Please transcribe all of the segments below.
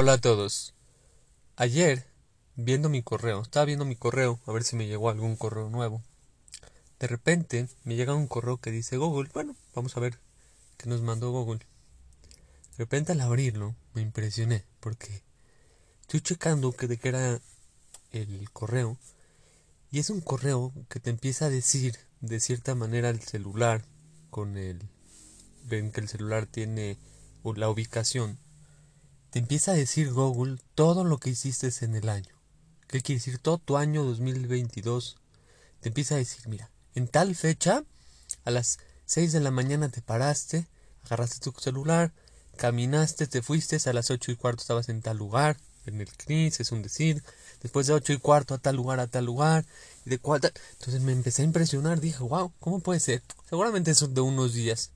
Hola a todos. Ayer, viendo mi correo, estaba viendo mi correo a ver si me llegó algún correo nuevo. De repente me llega un correo que dice Google. Bueno, vamos a ver qué nos mandó Google. De repente al abrirlo me impresioné porque estoy checando que de qué era el correo y es un correo que te empieza a decir de cierta manera el celular con el ven que el celular tiene la ubicación te empieza a decir Google todo lo que hiciste en el año. ¿Qué quiere decir? Todo tu año 2022. Te empieza a decir, mira, en tal fecha, a las 6 de la mañana te paraste, agarraste tu celular, caminaste, te fuiste, a las 8 y cuarto estabas en tal lugar, en el CNIS, es un decir, después de 8 y cuarto a tal lugar, a tal lugar, y de cuál Entonces me empecé a impresionar, dije, wow, ¿cómo puede ser? Seguramente eso de unos días.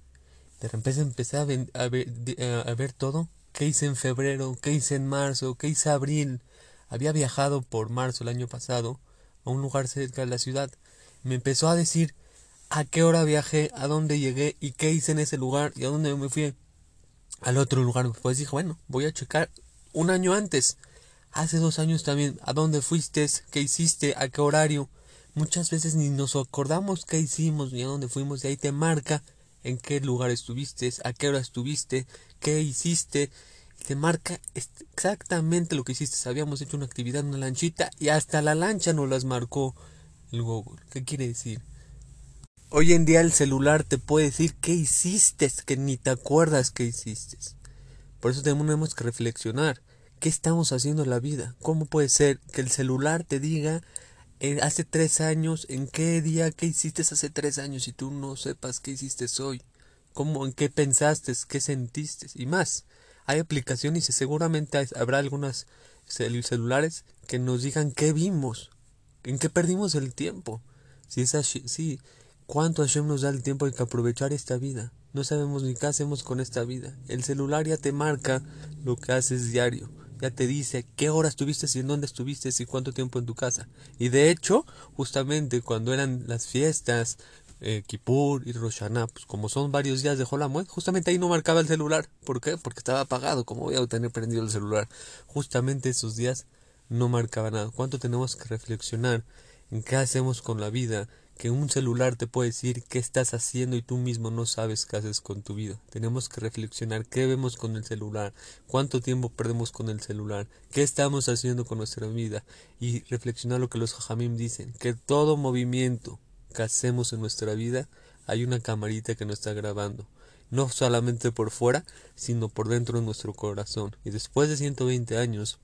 De repente empecé a, ver, a ver todo qué hice en febrero, qué hice en marzo, qué hice abril. Había viajado por marzo el año pasado a un lugar cerca de la ciudad. Me empezó a decir a qué hora viajé, a dónde llegué y qué hice en ese lugar y a dónde me fui al otro lugar. Pues dije, bueno, voy a checar un año antes. Hace dos años también, a dónde fuiste, qué hiciste, a qué horario. Muchas veces ni nos acordamos qué hicimos ni a dónde fuimos y ahí te marca en qué lugar estuviste, a qué hora estuviste, qué hiciste. Te marca exactamente lo que hiciste. Habíamos hecho una actividad una lanchita y hasta la lancha nos las marcó el Google. ¿Qué quiere decir? Hoy en día el celular te puede decir qué hiciste, que ni te acuerdas qué hiciste. Por eso tenemos que reflexionar. ¿Qué estamos haciendo en la vida? ¿Cómo puede ser que el celular te diga hace tres años, en qué día, qué hiciste hace tres años y tú no sepas qué hiciste hoy, cómo, en qué pensaste, qué sentiste y más. Hay aplicaciones y seguramente habrá algunas celulares que nos digan qué vimos, en qué perdimos el tiempo. Si es así, sí, cuánto Hashem nos da el tiempo de que aprovechar esta vida. No sabemos ni qué hacemos con esta vida. El celular ya te marca lo que haces diario ya te dice qué hora estuviste y en dónde estuviste y cuánto tiempo en tu casa. Y de hecho, justamente cuando eran las fiestas, eh, Kippur y Rosh pues como son varios días de Holamuet, justamente ahí no marcaba el celular. ¿Por qué? Porque estaba apagado, como voy a tener prendido el celular. Justamente esos días no marcaba nada. ¿Cuánto tenemos que reflexionar en qué hacemos con la vida? Que un celular te puede decir qué estás haciendo y tú mismo no sabes qué haces con tu vida. Tenemos que reflexionar qué vemos con el celular, cuánto tiempo perdemos con el celular, qué estamos haciendo con nuestra vida y reflexionar lo que los jajamim dicen, que todo movimiento que hacemos en nuestra vida hay una camarita que nos está grabando no solamente por fuera, sino por dentro de nuestro corazón. Y después de 120 años,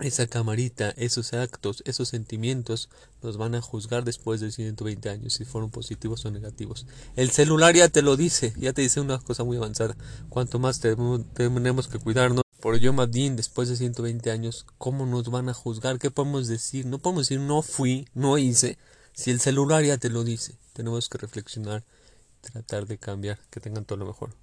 esa camarita, esos actos, esos sentimientos nos van a juzgar después de 120 años si fueron positivos o negativos. El celular ya te lo dice, ya te dice una cosa muy avanzada. Cuanto más tenemos que cuidarnos por Yom Adin después de 120 años, ¿cómo nos van a juzgar? ¿Qué podemos decir? No podemos decir no fui, no hice, si el celular ya te lo dice. Tenemos que reflexionar, tratar de cambiar, que tengan todo lo mejor.